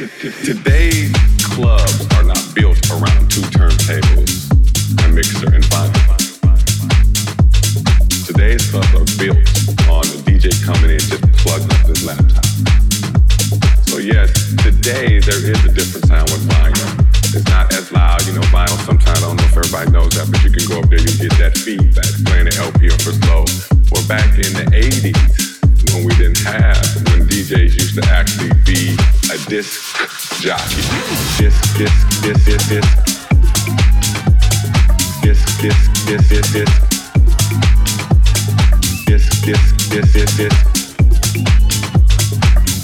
Today's clubs are not built around two turntables, a mixer, and vinyl. Today's clubs are built on the DJ coming in just plugging up his laptop. So yes, today there is a different sound with vinyl. It's not as loud, you know, vinyl sometimes, I don't know if everybody knows that, but you can go up there, you get that feedback playing the LP or for slow. We're back in the 80s when we didn't have, when DJs used to actually be a disc jockey. Disc, disc, disc, disc, disc. Disc, disc, disc, disc, disc. Disc, disc, disc, disc, disc.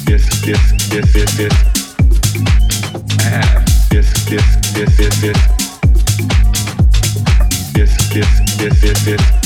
Disc, disc, disc, disc, disc. Ah, disc, disc, disc, disc, disc. Disc, disc, disc, disc, disc.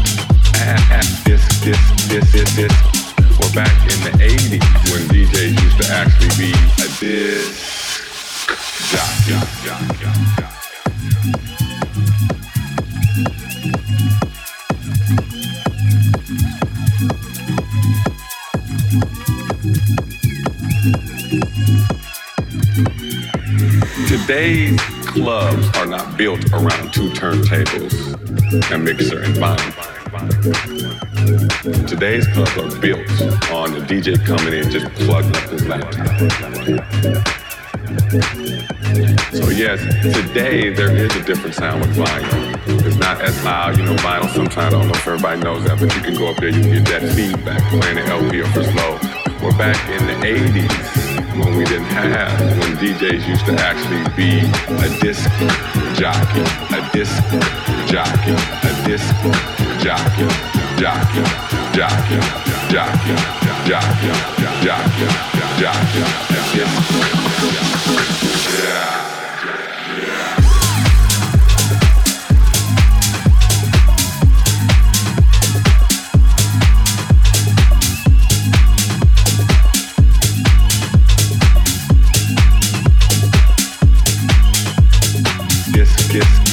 We're back in the 80s when DJs used to actually be a disc. Today's clubs are not built around two turntables, a mixer, and vinyl. Today's clubs are built on the DJ coming in just plugging up his laptop. So yes, today there is a different sound with vinyl. It's not as loud, you know, vinyl sometimes, I don't know if everybody knows that, but you can go up there, you can get that feedback playing the LP or for slow. We're back in the 80s when we didn't have, when DJs used to actually be a disc jockey, a disc jockey, a disc jockey, jockey, jockey, jockey, jockey, jockey, jockey, jockey, disc. Yeah.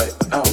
double oh.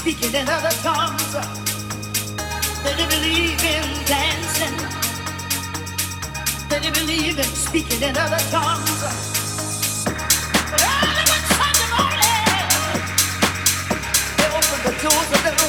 Speaking in other tongues. They didn't believe in dancing. They didn't believe in speaking in other tongues. But early one Sunday morning, they opened the doors of their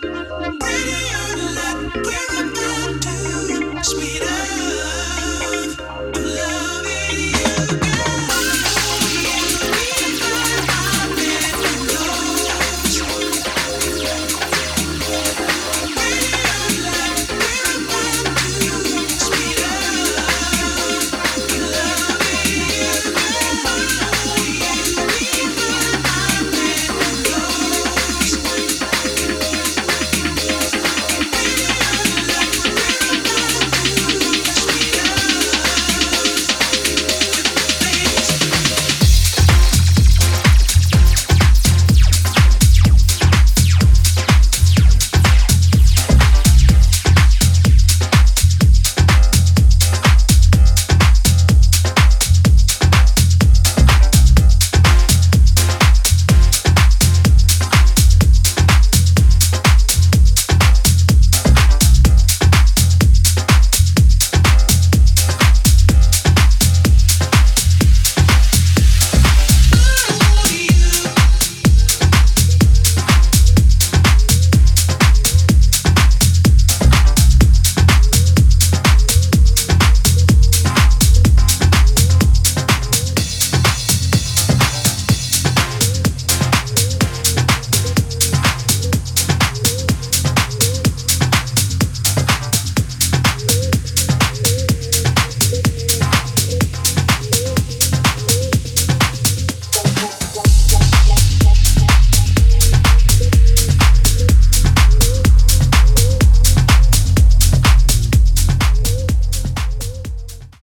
Bring it on, bring it on.